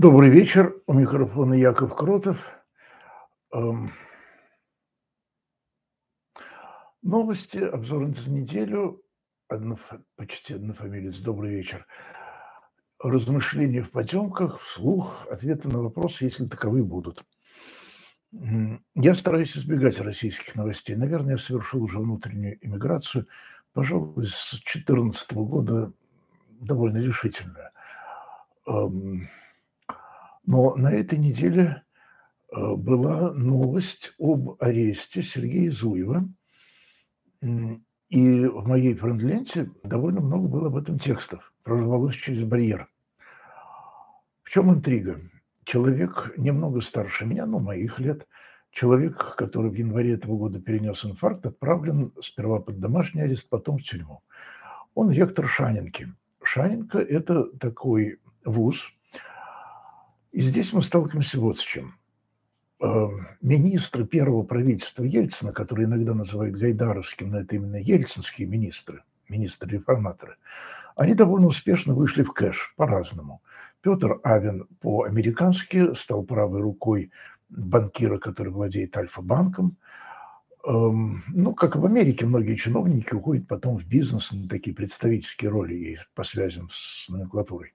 Добрый вечер. У микрофона Яков Кротов. Эм, новости, обзор за неделю. Одно, почти однофамилец. Добрый вечер. Размышления в потемках, вслух, ответы на вопросы, если таковые будут. Я стараюсь избегать российских новостей. Наверное, я совершил уже внутреннюю иммиграцию, пожалуй, с 2014 года довольно решительно. Но на этой неделе э, была новость об аресте Сергея Зуева. И в моей френд-ленте довольно много было об этом текстов. Прорвалось через барьер. В чем интрига? Человек немного старше меня, ну, моих лет, человек, который в январе этого года перенес инфаркт, отправлен сперва под домашний арест, потом в тюрьму. Он ректор Шанинки. Шанинка – это такой вуз – и здесь мы сталкиваемся вот с чем. Эм, министры первого правительства Ельцина, которые иногда называют Гайдаровским, но это именно ельцинские министры, министры-реформаторы, они довольно успешно вышли в кэш по-разному. Петр Авен по-американски стал правой рукой банкира, который владеет Альфа-банком. Эм, ну, как и в Америке, многие чиновники уходят потом в бизнес на такие представительские роли по связям с номенклатурой.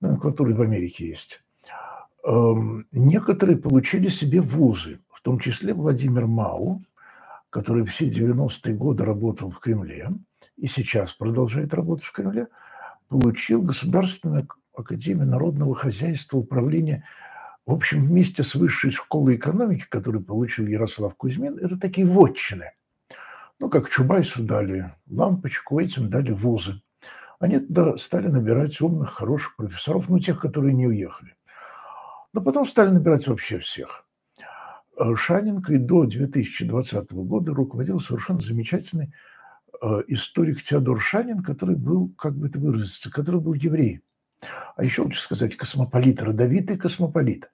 Номенклатура в Америке есть. Эм, некоторые получили себе вузы, в том числе Владимир Мау, который все 90-е годы работал в Кремле и сейчас продолжает работать в Кремле, получил Государственную академию народного хозяйства, управления, в общем, вместе с высшей школой экономики, которую получил Ярослав Кузьмин, это такие вотчины. Ну, как Чубайсу дали лампочку, этим дали вузы. Они туда стали набирать умных, хороших профессоров, ну, тех, которые не уехали. Но потом стали набирать вообще всех. Э, Шаненко и до 2020 года руководил совершенно замечательный э, историк Теодор Шанин, который был, как бы это выразиться, который был еврей. А еще лучше сказать космополит, родовитый космополит.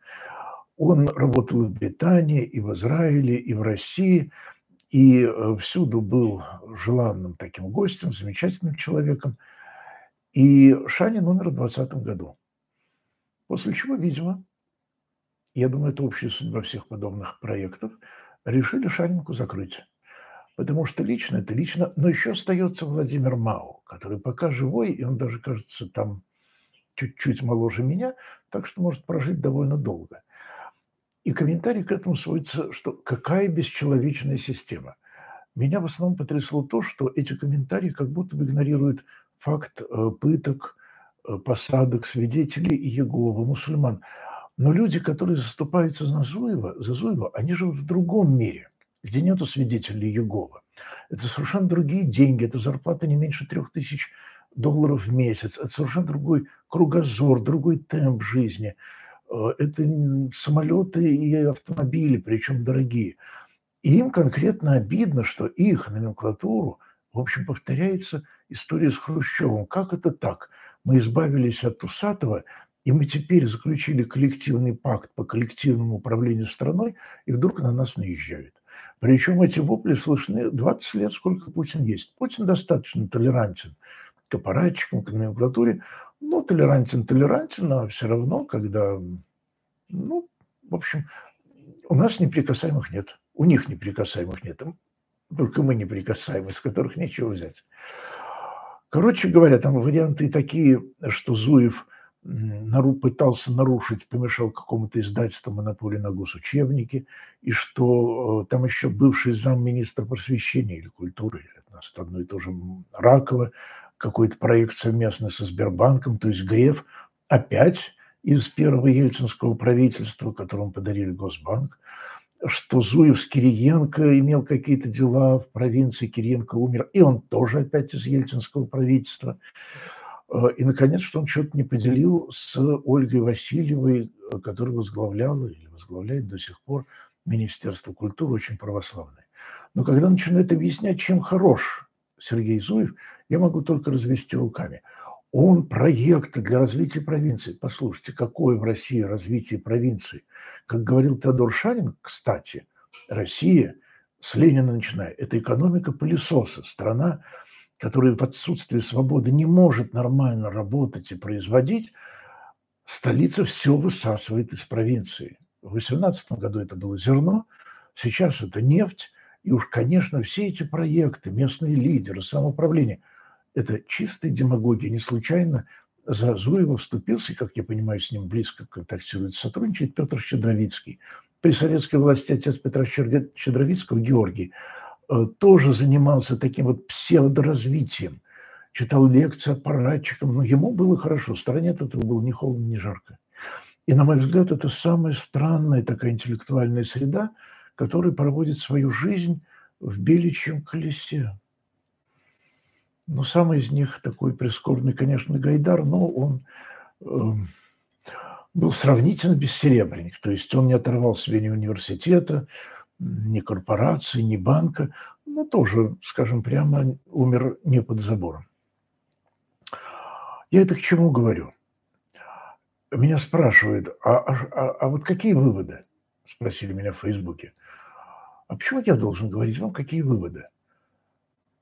Он работал в Британии, и в Израиле, и в России, и э, всюду был желанным таким гостем, замечательным человеком. И Шанин умер в 2020 году. После чего, видимо, я думаю, это общая судьба всех подобных проектов, решили Шаринку закрыть. Потому что лично это лично, но еще остается Владимир Мау, который пока живой, и он даже, кажется, там чуть-чуть моложе меня, так что может прожить довольно долго. И комментарий к этому сводится, что какая бесчеловечная система. Меня в основном потрясло то, что эти комментарии как будто бы игнорируют факт э, пыток, э, посадок свидетелей и Иеговы, мусульман – но люди, которые заступаются за Зуева, за Зуева, они живут в другом мире, где нету свидетелей Егова. Это совершенно другие деньги, это зарплата не меньше трех тысяч долларов в месяц, это совершенно другой кругозор, другой темп жизни. Э, это самолеты и автомобили, причем дорогие. И им конкретно обидно, что их номенклатуру, в общем, повторяется история с Хрущевым. Как это так? Мы избавились от Усатого, и мы теперь заключили коллективный пакт по коллективному управлению страной, и вдруг на нас наезжают. Причем эти вопли слышны 20 лет, сколько Путин есть. Путин достаточно толерантен к аппаратчикам, к номенклатуре. Ну, толерантен, толерантен, а все равно, когда, ну, в общем, у нас неприкасаемых нет. У них неприкасаемых нет. Только мы неприкасаемы, с которых нечего взять. Короче говоря, там варианты такие, что Зуев – пытался нарушить, помешал какому-то издательству монополии на госучебники, и что э, там еще бывший замминистра просвещения или культуры, это одно и то же Ракова, какой-то проект совместно со Сбербанком, то есть Греф опять из первого ельцинского правительства, которому подарили Госбанк, что Зуев с Кириенко имел какие-то дела в провинции, Кириенко умер, и он тоже опять из ельцинского правительства. Э, и, наконец, что он что-то не поделил с Ольгой Васильевой, э, которая возглавляла или возглавляет до сих пор Министерство культуры, очень православное. Но когда начинает объяснять, чем хорош Сергей Зуев, я могу только развести руками. Он проект для развития провинции. Послушайте, какое в России развитие провинции? Как говорил Теодор Шанин, кстати, Россия с Ленина начиная, это экономика пылесоса, страна, который в отсутствии свободы не может нормально работать и производить, столица все высасывает из провинции. В 2018 году это было зерно, сейчас это нефть, и уж, конечно, все эти проекты, местные лидеры, самоуправление – это чистая демагогия. Не случайно за Зуева вступился, как я понимаю, с ним близко контактирует, сотрудничает Петр Щедровицкий. При советской власти отец Петра Щедровицкого, Георгий, тоже занимался таким вот псевдоразвитием. Читал лекции аппаратчикам, но ему было хорошо. В стороне от этого было ни холодно, ни жарко. И, на мой взгляд, это самая странная такая интеллектуальная среда – который проводит свою жизнь в беличьем колесе. Но самый из них такой прискорбный, конечно, Гайдар, но он э, был сравнительно бессеребренник. То есть он не оторвал себе ни университета, ни корпорации, ни банка, но тоже, скажем прямо, умер не под забором. Я это к чему говорю? Меня спрашивают, а, а, а, а вот какие выводы? Спросили меня в Фейсбуке. А почему я должен говорить вам, какие выводы?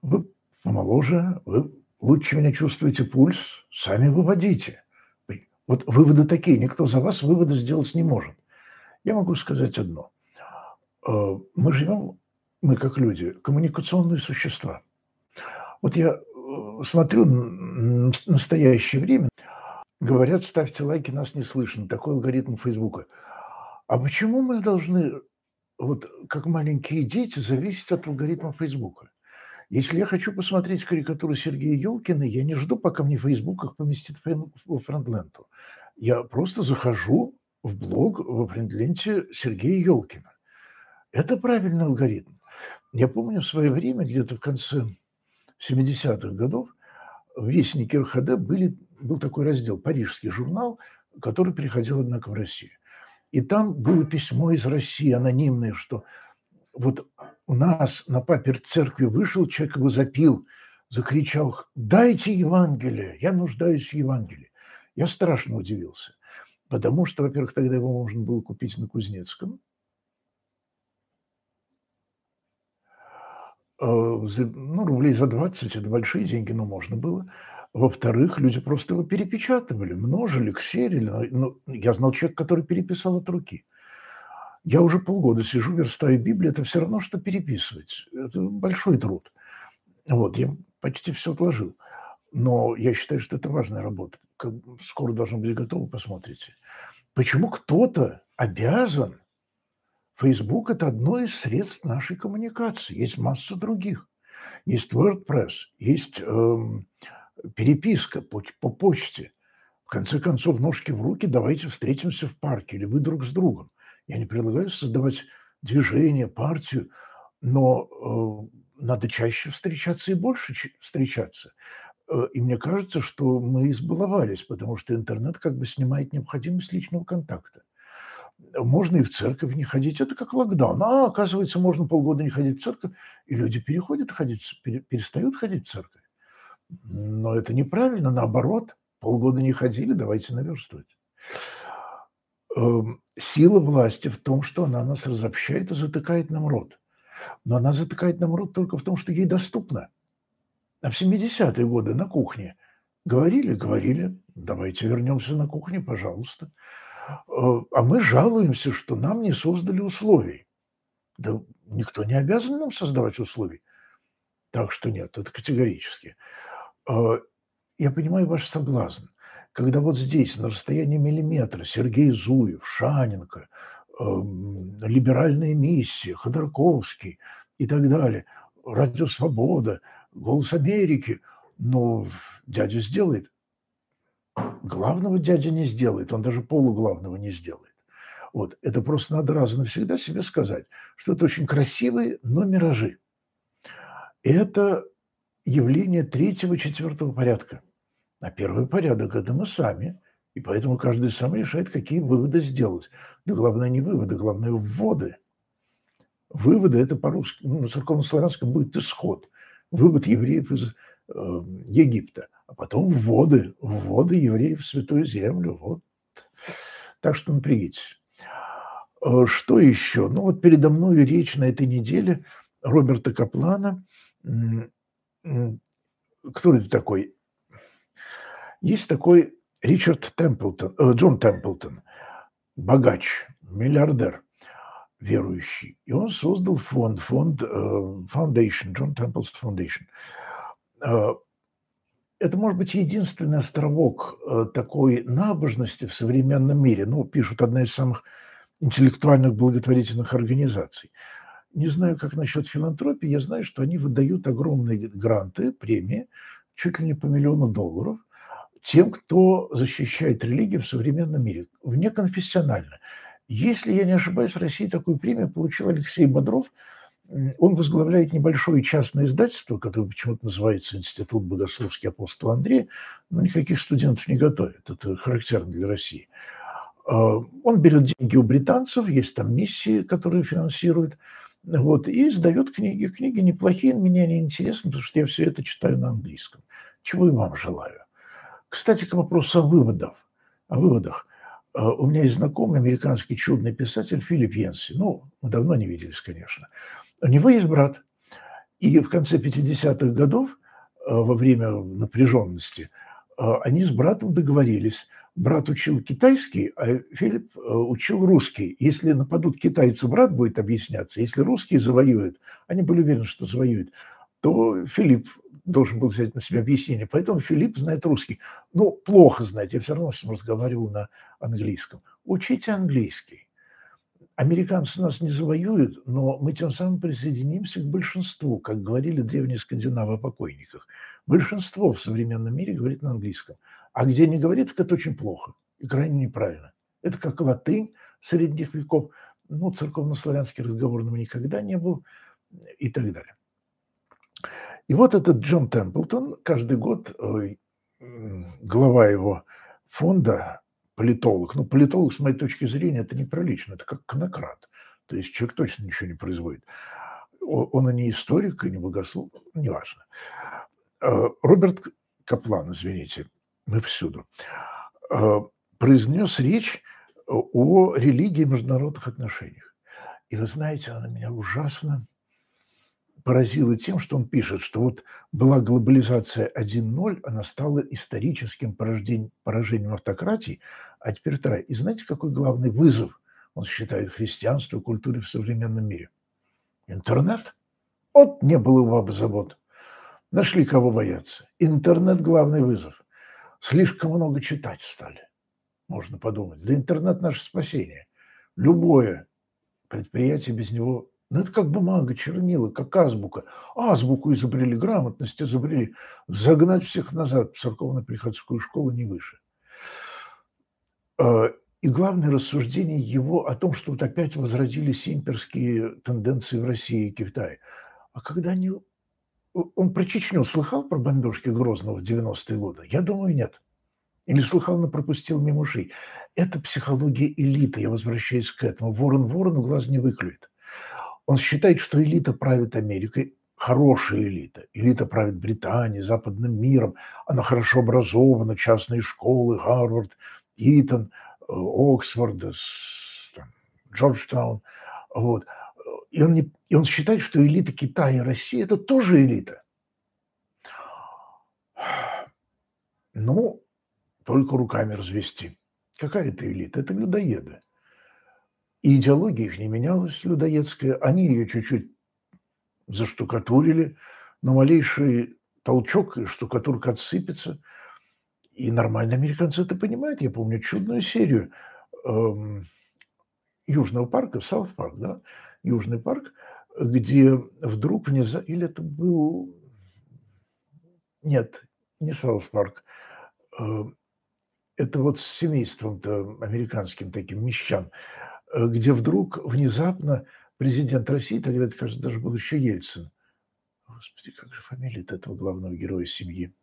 Вы помоложе, вы лучше меня чувствуете пульс, сами выводите. Вот выводы такие, никто за вас выводы сделать не может. Я могу сказать одно. Э, мы живем, мы как люди, коммуникационные существа. Вот я э, смотрю в настоящее время, говорят, ставьте лайки, нас не слышно, такой алгоритм Фейсбука. А почему мы должны вот как маленькие дети, зависит от алгоритма Фейсбука. Если я хочу посмотреть карикатуру Сергея Елкина, я не жду, пока мне Фейсбук их поместит в френдленту. Я просто захожу в блог во френдленте Сергея Елкина. Это правильный алгоритм. Я помню в свое время, где-то в конце 70-х годов, в Вестнике РХД были, был такой раздел «Парижский журнал», который переходил, однако, в Россию. И там было письмо из России анонимное, что вот у нас на паперть церкви вышел человек, его запил, закричал, дайте Евангелие, я нуждаюсь в Евангелии. Я страшно удивился, потому что, во-первых, тогда его можно было купить на Кузнецком, ну, рублей за 20, это большие деньги, но можно было. Во-вторых, люди просто его перепечатывали, множили, ксерили. Ну, я знал человека, который переписал от руки. Я уже полгода сижу, верстаю Библию, это все равно, что переписывать. Это большой труд. Вот, я почти все отложил. Но я считаю, что это важная работа. Скоро должно быть готово, посмотрите. Почему кто-то обязан? Facebook – это одно из средств нашей коммуникации. Есть масса других. Есть WordPress, есть эм, переписка по, по почте. В конце концов, ножки в руки, давайте встретимся в парке или вы друг с другом. Я не предлагаю создавать движение, партию, но э, надо чаще встречаться и больше встречаться. Э, и мне кажется, что мы избаловались, потому что интернет как бы снимает необходимость личного контакта. Можно и в церковь не ходить, это как локдаун. А, оказывается, можно полгода не ходить в церковь, и люди переходят ходить, перестают ходить в церковь. Но это неправильно, наоборот, полгода не ходили, давайте наверстывать. Эм, сила власти в том, что она нас разобщает и затыкает нам рот. Но она затыкает нам рот только в том, что ей доступно. А в 70-е годы на кухне говорили, говорили, давайте вернемся на кухню, пожалуйста. Э, а мы жалуемся, что нам не создали условий. Да никто не обязан нам создавать условий. Так что нет, это категорически. А, я понимаю ваш соблазн. Когда вот здесь, на расстоянии миллиметра, Сергей Зуев, Шаненко, эм, либеральная миссия, Ходорковский и так далее, Радио Свобода, Голос Америки, но дядя сделает. Главного дядя не сделает, он даже полуглавного не сделает. Вот, это просто надо раз и навсегда себе сказать, что это очень красивые, но миражи. Это явление третьего, четвертого порядка. А первый порядок – это мы сами. И поэтому каждый сам решает, какие выводы сделать. Да главное не выводы, главное вводы. Выводы – это по-русски, ну, на церковно-славянском будет исход. Вывод евреев из э, Египта. А потом вводы, вводы евреев в Святую Землю. Вот. Так что напрягитесь. Э, что еще? Ну вот передо мной речь на этой неделе Роберта Каплана кто это такой? Есть такой Ричард Темплтон, э, Джон Темплтон, богач, миллиардер, верующий. И он создал фонд, фонд э, Foundation, Джон Темплс Foundation. Это, может быть, единственный островок э, такой набожности в современном мире. Ну, пишут, одна из самых интеллектуальных благотворительных организаций. Не знаю, как насчет филантропии, я знаю, что они выдают огромные гранты, премии, чуть ли не по миллиону долларов, тем, кто защищает религию в современном мире, внеконфессионально. Если я не ошибаюсь, в России такую премию получил Алексей Бодров – он возглавляет небольшое частное издательство, которое почему-то называется Институт Богословский апостол Андрей, но никаких студентов не готовит. Это характерно для России. А, он берет деньги у британцев, есть там миссии, которые финансирует, вот, и издает книги. Книги неплохие, мне они интересны, потому что я все это читаю на английском. Чего и вам желаю. Кстати, к вопросу о выводах. О выводах. А, у меня есть знакомый американский чудный писатель Филипп Йенси. Ну, мы давно не виделись, конечно. У него есть брат. И в конце 50-х годов, э, во время напряженности, э, они с братом договорились. Брат учил китайский, а Филипп э, учил русский. Если нападут китайцы, брат будет объясняться. Если русские завоюют, они были уверены, что завоюют, то Филипп должен был взять на себя объяснение. Поэтому Филипп знает русский. Ну, плохо знать, я все равно с ним разговаривал на английском. Учите английский американцы нас не завоюют, но мы тем самым присоединимся к большинству, как говорили древние скандинавы о покойниках. Большинство в современном мире говорит на английском. А где не говорит, это очень плохо и крайне неправильно. Это как латынь средних веков. Ну, церковно-славянский разговорным никогда не был и так далее. И вот этот Джон Темплтон каждый год, глава его фонда политолог. Ну, политолог, с моей точки зрения, это неприлично, это как конократ. То есть человек точно ничего не производит. Он и не историк, и не богослов, неважно. Э, Роберт Каплан, извините, мы всюду, э, произнес речь о религии международных отношениях. И вы знаете, она меня ужасно поразило тем, что он пишет, что вот была глобализация 1.0, она стала историческим поражением, поражением автократии, а теперь вторая. И знаете, какой главный вызов он считает христианству и культуре в современном мире? Интернет. Вот не было бабы забот. Нашли кого бояться. Интернет – главный вызов. Слишком много читать стали, можно подумать. Да интернет – наше спасение. Любое предприятие без него ну, это как бумага, чернила, как азбука. Азбуку изобрели, грамотность изобрели. Загнать всех назад в церковно-приходскую школу не выше. А, и главное рассуждение его о том, что вот опять возродились имперские тенденции в России и Китае. А когда они... Он про Чечню слыхал про бомбежки Грозного в 90-е годы? Я думаю, нет. Или слыхал, но пропустил мимо ушей. Это психология элиты. Я возвращаюсь к этому. Ворон ворону глаз не выклюет. Он считает, что элита правит Америкой, хорошая элита. Элита правит Британией, западным миром. Она хорошо образована, частные школы, Гарвард, Итон, э, Оксфорд, Джорджтаун. Вот. И он, не, и он считает, что элита Китая и России – это тоже элита. Ну, только руками развести. Какая это элита? Это людоеды. И идеология их не менялась, людоедская. Они ее чуть-чуть заштукатурили, но малейший толчок, и штукатурка отсыпется. И нормальные американцы это понимают. Я помню чудную серию эм, Южного парка, South Park, да, Южный парк, где вдруг внезапно, или это был, нет, не South Park, э, это вот с семейством-то американским таким мещан, где вдруг внезапно президент России, тогда это, кажется, даже был еще Ельцин. Господи, как же фамилия этого главного героя семьи?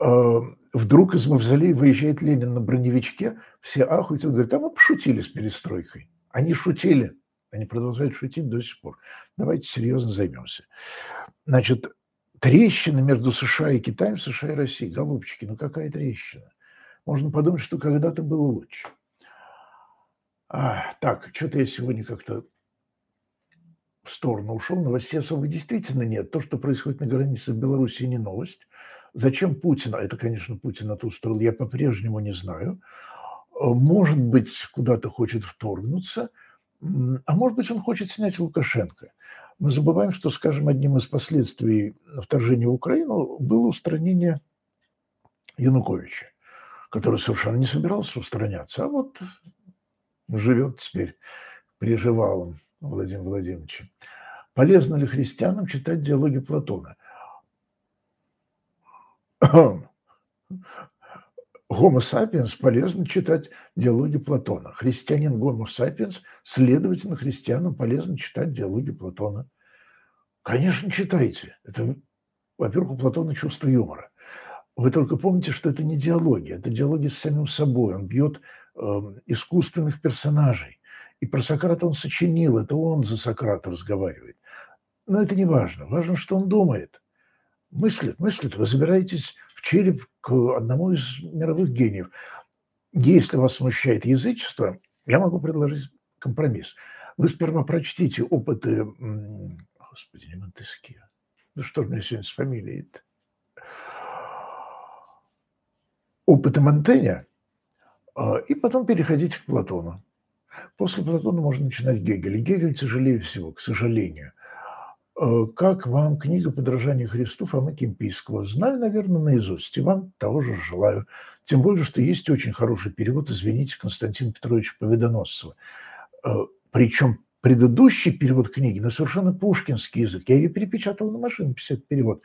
Э, вдруг из мавзолея выезжает Ленин на броневичке, все ахуют, он говорит, а мы пошутили с перестройкой. Они шутили, они продолжают шутить до сих пор. Давайте серьезно займемся. Значит, трещина между США и Китаем, США и Россией. Голубчики, ну какая трещина? Можно подумать, что когда-то было лучше. А, так, что-то я сегодня как-то в сторону ушел. Новостей особо действительно нет. То, что происходит на границе с Белоруссией, не новость. Зачем Путин, это, конечно, Путин ту сторону, я по-прежнему не знаю. Э, может быть, куда-то хочет вторгнуться, а может быть, он хочет снять Лукашенко. Мы забываем, что, скажем, одним из последствий вторжения в Украину было устранение Януковича, который совершенно не собирался устраняться, а вот живет теперь приживалом Владимир Владимировича. Полезно ли христианам читать диалоги Платона? Homo sapiens полезно читать диалоги Платона. Христианин Homo sapiens, следовательно, христианам полезно читать диалоги Платона. Конечно, читайте. Это, во-первых, у Платона чувство юмора. Вы только помните, что это не диалоги, это диалоги с самим собой. Он бьет искусственных персонажей. И про Сократа он сочинил, это он за Сократа разговаривает. Но это не важно. Важно, что он думает. Мыслит, мыслит. Вы забираетесь в череп к одному из мировых гениев. Если вас смущает язычество, я могу предложить компромисс. Вы сперва прочтите опыты... Господи, не Монтескье. Ну что же мне сегодня с фамилией -то? Опыты Монтэня, а, и потом переходите к Платону. После Платона можно начинать Гегель. Гегель тяжелее всего, к сожалению. Э, как вам книга «Подражание Христу» Фомы Кемпийского? Знаю, наверное, наизусть, и вам того же желаю. Тем более, что есть очень хороший перевод, извините, Константина Петровича Победоносцева. Э, Причем предыдущий перевод книги на совершенно пушкинский язык, я ее перепечатал на машине, этот перевод,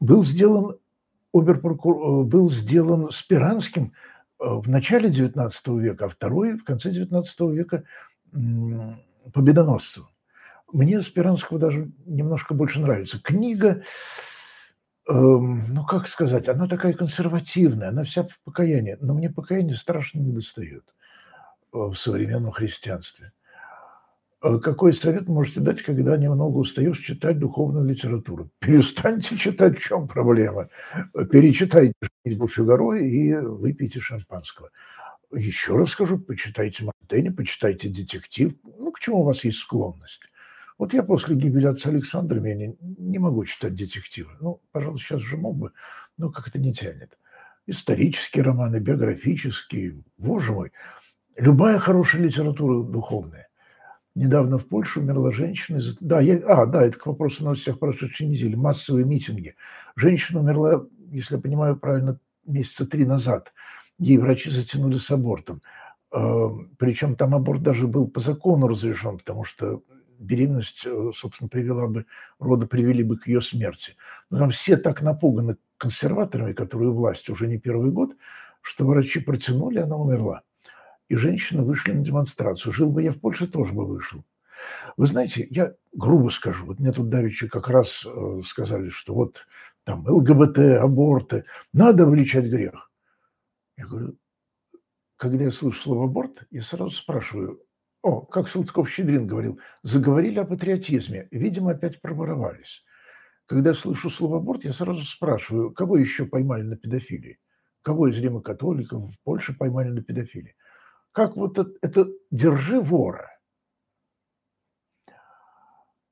был сделан, оберпрокур... Э, был сделан Спиранским в начале XIX века, а второй в конце XIX века Победоносцевым. Мне Спиранского даже немножко больше нравится. Книга, эм, ну как сказать, она такая консервативная, она вся в покаянии, но мне покаяние страшно не достает э, в современном христианстве. Э, какой совет можете дать, когда немного устаешь читать духовную литературу? Перестаньте читать, в чем проблема. Перечитайте «Женитьбу Фигаро» и выпейте шампанского. Еще раз скажу, почитайте Монтэня, почитайте детектив. Ну, к чему у вас есть склонность? Вот я после гибели отца Александра не, не могу читать детективы. Ну, пожалуй, сейчас же мог бы, но как это не тянет. Исторические романы, биографические, боже мой. Любая хорошая литература духовная. Недавно в Польше умерла женщина. Из... Да, я... А, да, это к вопросу на всех прошедшей недели. Массовые митинги. Женщина умерла, если я понимаю правильно, месяца три назад. Ей врачи затянули с абортом. Эм, Причем там аборт даже был по закону разрешен, потому что беременность, э, собственно, привела бы, роды привели бы к ее смерти. Но там все так напуганы консерваторами, которые власть уже не первый год, что врачи протянули, она умерла. И женщины вышли на демонстрацию. Жил бы я в Польше, тоже бы вышел. Вы знаете, я грубо скажу, вот мне тут давеча как раз э, сказали, что вот там ЛГБТ, аборты, надо влечать грех. Я говорю, когда я слышу слово аборт, я сразу спрашиваю, о, как Салтыков-Щедрин говорил, заговорили о патриотизме, видимо, опять проворовались. Когда я слышу слово «аборт», я сразу спрашиваю, кого еще поймали на педофилии? Кого из римокатоликов в Польше поймали на педофилии? Как вот это, это «держи вора»?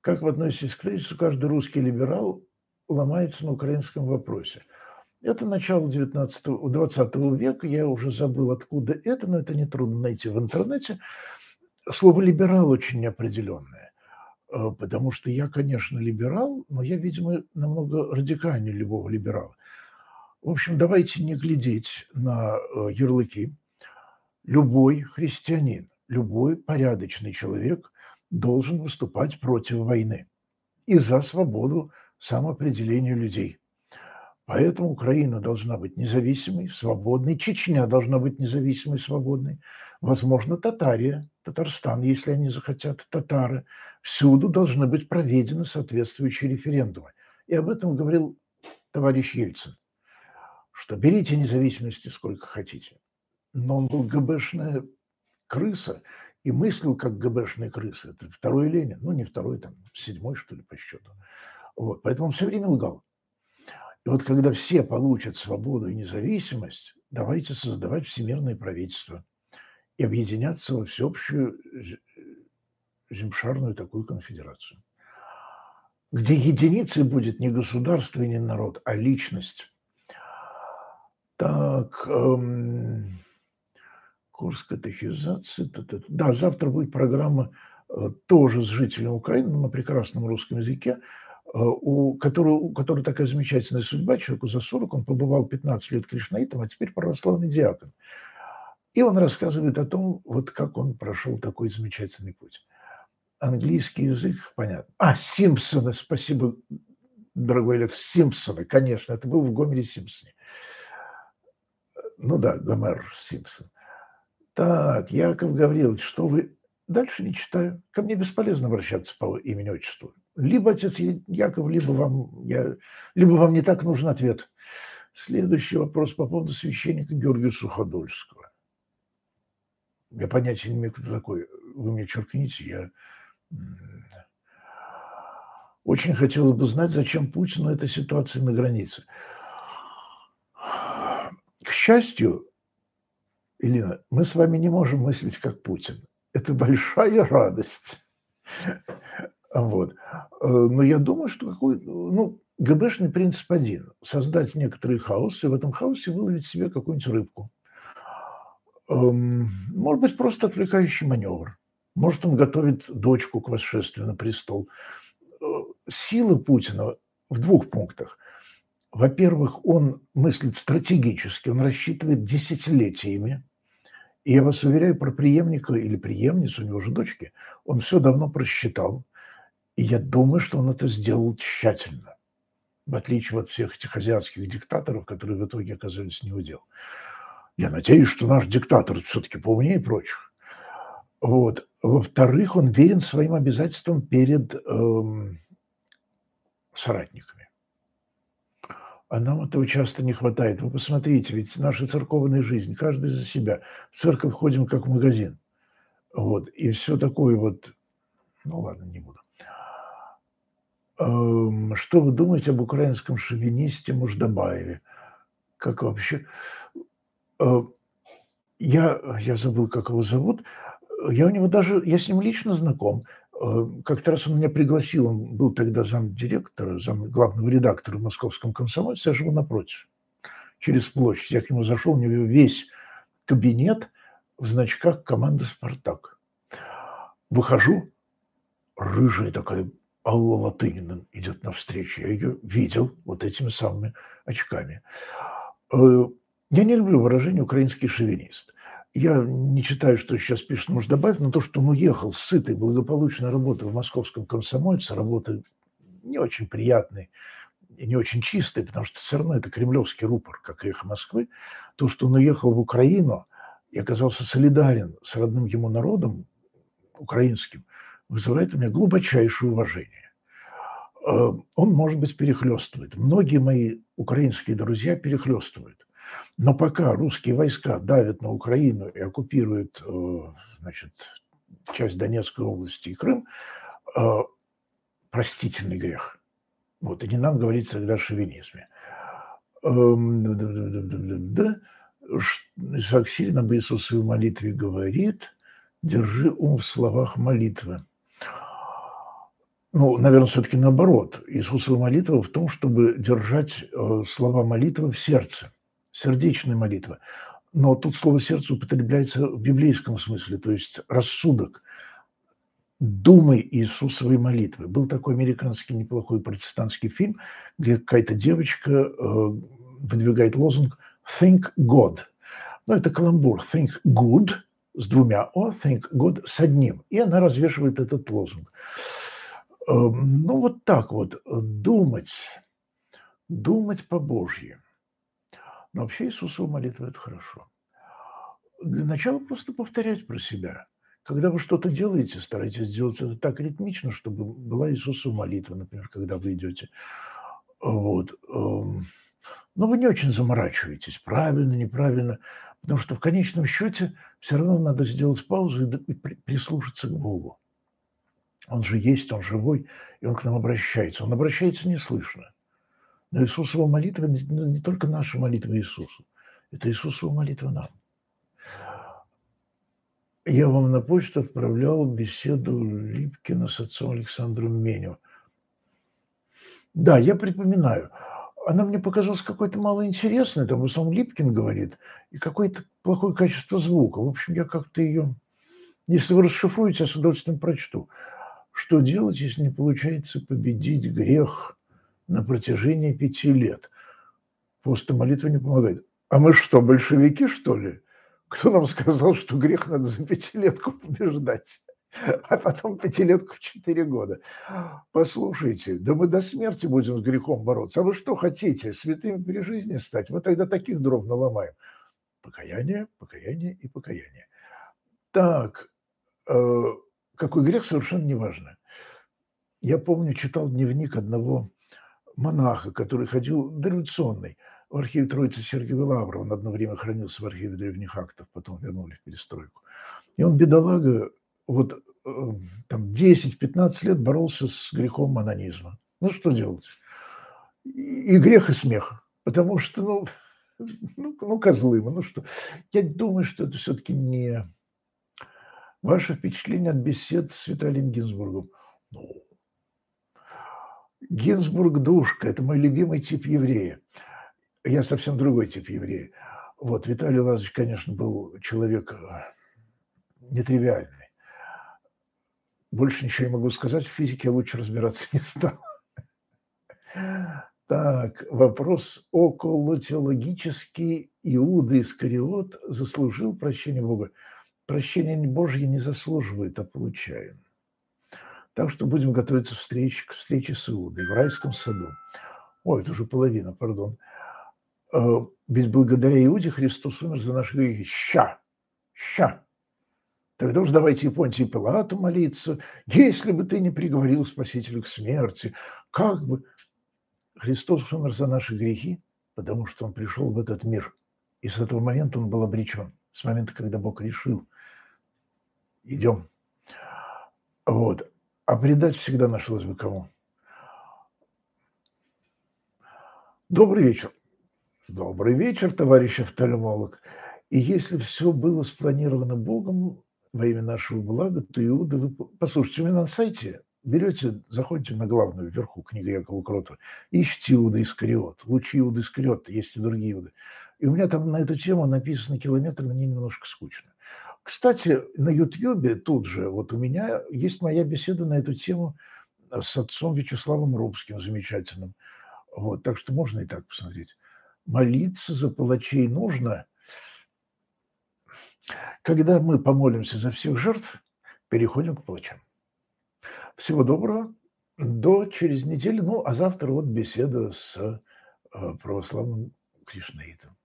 Как вы относитесь к тезису, каждый русский либерал ломается на украинском вопросе? Это начало 19 20 века, я уже забыл, откуда это, но это нетрудно найти в интернете слово «либерал» очень неопределенное, э, потому что я, конечно, либерал, но я, видимо, намного радикальнее любого либерала. В общем, давайте не глядеть на э, ярлыки. Любой христианин, любой порядочный человек должен выступать против войны и за свободу самоопределения людей. Поэтому Украина должна быть независимой, свободной, Чечня должна быть независимой, свободной, возможно, Татария, Татарстан, если они захотят, татары, всюду должны быть проведены соответствующие референдумы. И об этом говорил товарищ Ельцин, что берите независимости сколько хотите. Но он был ГБшная крыса и мыслил как ГБшная крыса. Это второй Ленин, ну не второй, там седьмой, что ли, по счету. Вот, поэтому он все время лгал. И вот когда все получат свободу и независимость, давайте создавать всемирное правительство – и объединяться во всеобщую земшарную такую конфедерацию, где единицей будет не государство и не народ, а личность. Так, эм, курс катехизации. Да, завтра будет программа э, тоже с жителем Украины на прекрасном русском языке, э, у которого, у которого такая замечательная судьба, человеку за 40, он побывал 15 лет кришнаитом, а теперь православный диакон. И он рассказывает о том, вот как он прошел такой замечательный путь. Английский язык, понятно. А, Симпсоны, спасибо, дорогой Алекс, Симпсоны, конечно, это был в Гомере Симпсоне. Ну да, Гомер Симпсон. Так, Яков Гаврилович, что вы... Дальше не читаю. Ко мне бесполезно обращаться по имени-отчеству. Либо отец Яков, либо вам, я, либо вам не так нужен ответ. Следующий вопрос по поводу священника Георгия Суходольского. Я понятия не имею, кто такой. Вы мне черкните, я... Очень хотел бы знать, зачем Путину эта ситуация на границе. К счастью, Элина, мы с вами не можем мыслить как Путин. Это большая радость. Вот. Но я думаю, что какой... Ну, ГБшный принцип один. Создать некоторый хаос, и в этом хаосе выловить себе какую-нибудь рыбку. Эм, может быть, просто отвлекающий маневр. Может, он готовит дочку к восшествию на престол. Э, сила Путина в двух пунктах. Во-первых, он мыслит стратегически, он рассчитывает десятилетиями. И я вас уверяю, про преемника или преемницу, у него же дочки, он все давно просчитал. И я думаю, что он это сделал тщательно. В отличие от всех этих азиатских диктаторов, которые в итоге оказались не у дел. Я надеюсь, что наш диктатор все-таки поумнее прочих. Вот. Во-вторых, он верен своим обязательствам перед эм, соратниками. А нам этого часто не хватает. Вы посмотрите, ведь наша церковная жизнь, каждый за себя. В церковь ходим как в магазин. Вот. И все такое вот... Ну ладно, не буду. Эм, что вы думаете об украинском шовинисте Муждабаеве? Как вообще... Э, я, я забыл, как его зовут. Я у него даже, я с ним лично знаком. Э, как-то раз он меня пригласил, он был тогда замдиректора, зам главного редактора в московском комсомольце, я живу напротив, через площадь. Я к нему зашел, у него весь кабинет в значках команды «Спартак». Выхожу, рыжая такая Алла Латынина идет навстречу. Я ее видел вот этими самыми очками. Э, я не люблю выражение «украинский шовинист». Я не читаю, что сейчас пишет, может добавить, но то, что он уехал с сытой, благополучной работы в московском комсомольце, работы не очень приятной и не очень чистой, потому что все равно это кремлевский рупор, как эхо Москвы, то, что он уехал в Украину и оказался солидарен с родным ему народом, украинским, вызывает у меня глубочайшее уважение. Э, он, может быть, перехлестывает. Многие мои украинские друзья перехлестывают. Но пока русские войска давят на Украину и оккупируют э, значит, часть Донецкой области и Крым, э, простительный грех. Вот, и не нам говорить тогда о шовинизме. Эм, Исаак Сирин об Иисусе в молитве говорит, держи ум в словах молитвы. Ну, наверное, все-таки наоборот. Иисусова молитва в том, чтобы держать э, слова молитвы в сердце – сердечная молитва. Но тут слово «сердце» употребляется в библейском смысле, то есть рассудок. Думай Иисусовой молитвы. Был такой американский неплохой протестантский фильм, где какая-то девочка э, выдвигает лозунг «Think God». Ну, это каламбур. «Think good» с двумя «о», «Think God» с одним. И она развешивает этот лозунг. Э, ну, вот так вот. Думать. Думать по-божьему. Но вообще Иисусова молитва – это хорошо. Для начала просто повторять про себя. Когда вы что-то делаете, старайтесь сделать это так ритмично, чтобы была Иисусова молитва, например, когда вы идете. Вот. Эм, но вы не очень заморачиваетесь, правильно, неправильно, потому что в конечном счете все равно надо сделать паузу и прислушаться к Богу. Он же есть, он живой, и он к нам обращается. Он обращается неслышно. Но Иисусова молитва ну, не только наша молитва Иисусу, это Иисусова молитва нам. Я вам на почту отправлял беседу Липкина с отцом Александром Меню. Да, я припоминаю. она мне показалась какой-то малоинтересной, там в основном Липкин говорит, и какое-то плохое качество звука. В общем, я как-то ее, если вы расшифруете, я с удовольствием прочту. Что делать, если не получается победить грех на протяжении пяти лет? Просто молитва не помогает. А мы что, большевики, что ли? Кто нам сказал, что грех надо за пятилетку побеждать? а потом пятилетку в четыре года. Послушайте, да мы до смерти будем с грехом бороться. А вы что хотите, святыми при жизни стать? Мы тогда таких дров наломаем. Покаяние, покаяние и покаяние. Так, э, какой грех, совершенно не важно. Я помню, читал дневник одного монаха, который ходил дореволюционный в архиве Троицы Сергия Лаврова. Он одно время хранился в архиве древних актов, потом вернули в перестройку. И он, бедолага, вот эм, там 10-15 лет боролся с грехом анонизма. Ну, что делать? И грех, и смех. Потому что, ну, ну, ну козлы мы, ну что. Я думаю, что это все-таки не ваше впечатление от бесед с Виталием Гинзбургом. Ну, Гинзбург душка – это мой любимый тип еврея. Я совсем другой тип еврея. Вот, Виталий Лазович, конечно, был человек э, нетривиальный. Больше ничего не могу сказать. В физике я лучше разбираться не стал. Так, вопрос около теологический. Иуда Искариот заслужил прощение Бога. Прощение Божье не заслуживает, а получаем. Так что будем готовиться встреч, к встрече с Иудой в райском саду. Ой, это уже половина, пардон. Э, ведь благодаря Иуде Христос умер за наши грехи. Ща, ща. Тогда уж давайте и Понтию Пилату молиться. Если бы ты не приговорил Спасителю к смерти, как бы... Христос умер за наши грехи, потому что Он пришел в этот мир. И с этого момента Он был обречен. С момента, когда Бог решил. Идем. Вот. А предать всегда нашлось бы кому. Добрый вечер. Добрый вечер, товарищ офтальмолог. И если все было спланировано Богом, во имя нашего блага, то Иуда... Вы... Послушайте, у меня на сайте берете, заходите на главную вверху книгу Якова Кротова, ищите Иуда Искариот. Лучи Иуда Искариот, есть и другие Иуды. И у меня там на эту тему написано километр, мне немножко скучно. Кстати, на Ютьюбе тут же, вот у меня есть моя беседа на эту тему с отцом Вячеславом Рубским, замечательным. Вот, так что можно и так посмотреть. Молиться за палачей нужно – когда мы помолимся за всех жертв, переходим к плачам. Всего доброго. До через неделю. Ну, а завтра вот беседа с э, православным Кришнаитом.